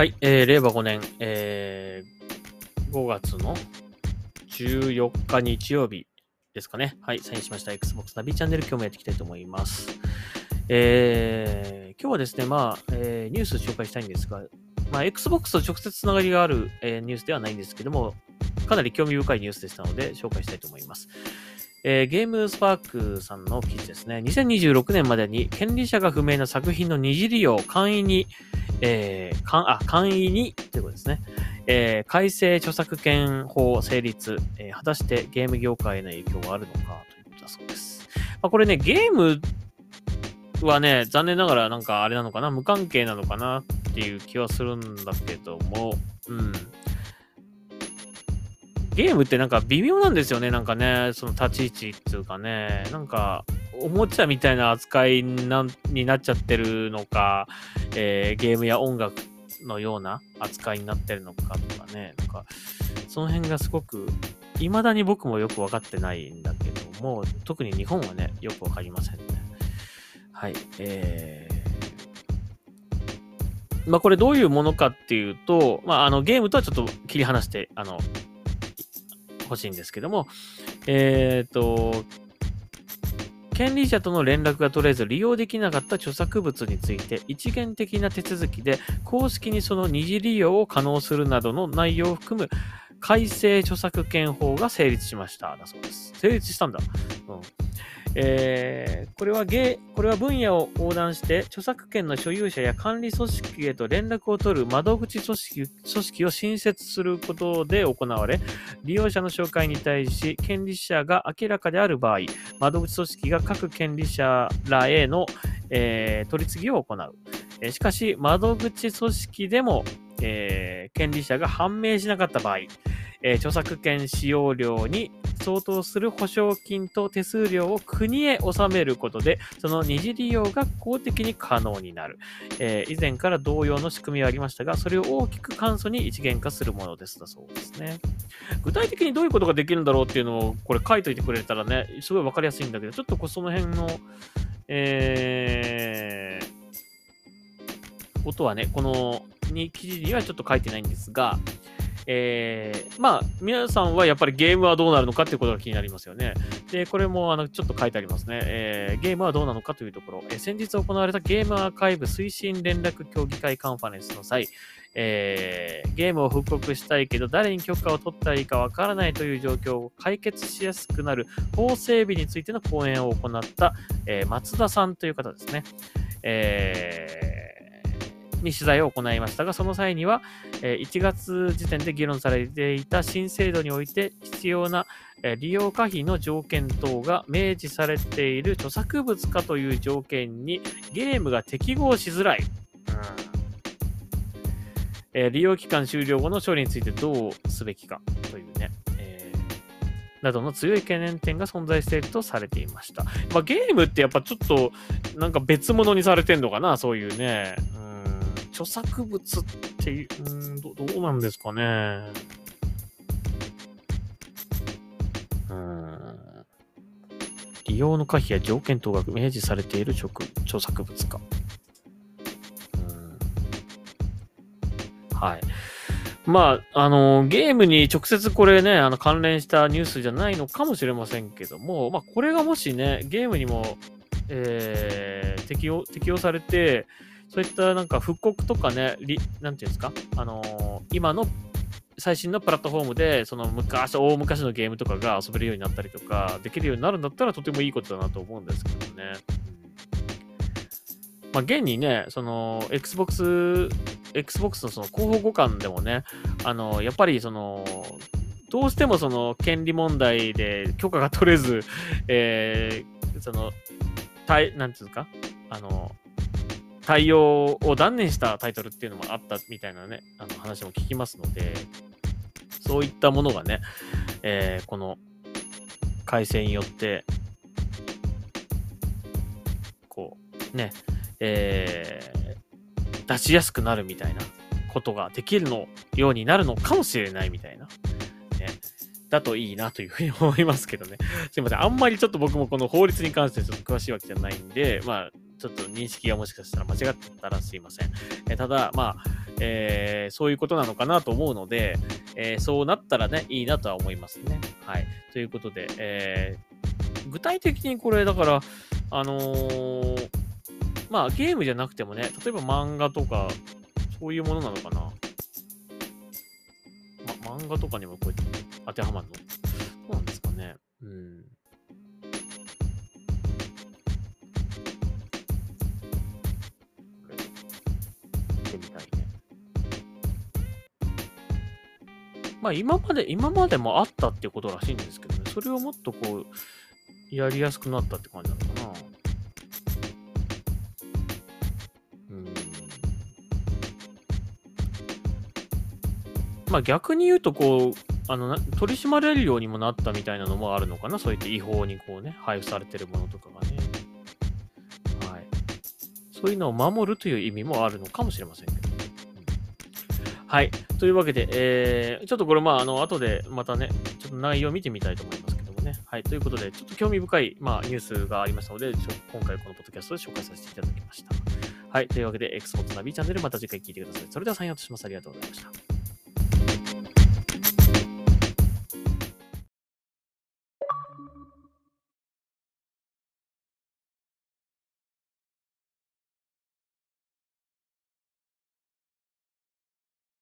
はい、えー、令和5年、えー、5月の14日日曜日ですかね。はい、サインしました Xbox ナビチャンネル今日もやっていきたいと思います。えー、今日はですね、まあ、えーニュース紹介したいんですが、まあ、Xbox と直接つながりがある、えーニュースではないんですけども、かなり興味深いニュースでしたので紹介したいと思います。えーゲームスパークさんの記事ですね。2026年までに権利者が不明な作品の二次利用、簡易に、えー、かあ簡易にということですね。えー改正著作権法成立、えー果たしてゲーム業界への影響はあるのかということだそうです。まあ、これね、ゲームはね、残念ながらなんかあれなのかな、無関係なのかなっていう気はするんだけども、うん。ゲームってなんか微妙なんですよね、なんかね、その立ち位置っていうかね、なんか、おもちゃみたいな扱いなになっちゃってるのか、えーゲームや音楽のような扱いになってるのかとかね、なんか、その辺がすごく、未だに僕もよくわかってないんだけども、特に日本はね、よくわかりませんね。はい。えー、まあこれどういうものかっていうと、まああのゲームとはちょっと切り離して、あの、欲しいんですけども、えっ、と、権利者との連絡が取れず利用できなかった著作物について一元的な手続きで公式にその二次利用を可能するなどの内容を含む改正著作権法が成立しました。だそうです。成立したんだ。うんえーこれはゲーこれは分野を横断して著作権の所有者や管理組織へと連絡を取る窓口組織組織を新設することで行われ、利用者の紹介に対し、権利者が明らかである場合、窓口組織が各権利者らへの、えー取り次ぎを行う。えーしかし、窓口組織でも、えー権利者が判明しなかった場合、えー著作権使用料に相当する保証金と手数料を国へ納めることで、その二次利用が公的に可能になる。えー以前から同様の仕組みはありましたが、それを大きく簡素に一元化するものですだそうですね。具体的にどういうことができるんだろうっていうのをこれ書いといてくれたらね、すごいわかりやすいんだけど、ちょっとその辺の、えー、ことはね、このに記事にはちょっと書いてないんですが、えー、まあ、皆さんはやっぱりゲームはどうなるのかっていうことが気になりますよね。で、これもあのちょっと書いてありますね。えーゲームはどうなのかというところ、えー先日行われたゲームアーカイブ推進連絡協議会カンファレンスの際、えーゲームを復刻したいけど誰に許可を取ったらいいかわからないという状況を解決しやすくなる法整備についての講演を行った、えー松田さんという方ですね。えーに取材を行いましたが、その際には、1月時点で議論されていた新制度において必要な、利用可否の条件等が明示されている著作物化という条件にゲームが適合しづらい。えー利用期間終了後の処理についてどうすべきかというね、えなどの強い懸念点が存在しているとされていました。まあ、ゲームってやっぱちょっとなんか別物にされてんのかな、そういうね。著作物っていう、うんどどうなんですかね。うん利用の可否や条件等が明示されている著著作物か。うんはい。まあ、あの、ゲームに直接これね、あの、関連したニュースじゃないのかもしれませんけども、まあ、これがもしね、ゲームにも、えー適用、適用されて、そういったなんか復刻とかね、りなんていうんですか、あのー今の最新のプラットフォームで、その昔、大昔のゲームとかが遊べるようになったりとか、できるようになるんだったらとてもいいことだなと思うんですけどね。まあ、現にね、その、Xbox、Xbox のその広報互換でもね、あの、やっぱりその、どうしてもその権利問題で許可が取れず、えーその、対、なんていうんですか、あの、対応を断念したタイトルっていうのもあったみたいなね、あの話も聞きますので、そういったものがね、えーこの改正によって、こう、ね、えー出しやすくなるみたいなことができるのようになるのかもしれないみたいな。ね。だといいなというふうに思いますけどね。すいません。あんまりちょっと僕もこの法律に関してちょっと詳しいわけじゃないんで、まあ、ちょっと認識がもしかしたら間違ってたらすいません。えただ、まあ、えー、そういうことなのかなと思うので、えー、そうなったらね、いいなとは思いますね。はい。ということで、えー、具体的にこれ、だから、あのー、まあ、ゲームじゃなくてもね、例えば漫画とか、そういうものなのかな。ま、漫画とかにもこうやって当てはまるの？そうなんですかね？うん。まあ今まで、今までもあったっていうことらしいんですけどね、それをもっとこう、やりやすくなったって感じなのかな。うん。まあ逆に言うと、こう、あの、取り締まれるようにもなったみたいなのもあるのかな、そういって違法にこうね、配布されてるものとかがね。はい。そういうのを守るという意味もあるのかもしれませんけど。はい。というわけで、えー、ちょっとこれ、まあ、あの、後でまたね、ちょっと内容を見てみたいと思いますけどもね。はい。ということで、ちょっと興味深い、まあ、ニュースがありましたので、今回このポッドキャストで紹介させていただきました。はい。というわけで、エクスポーツナビチャンネル、また次回聞いてください。それでは、サインアウトします。ありがとうございました。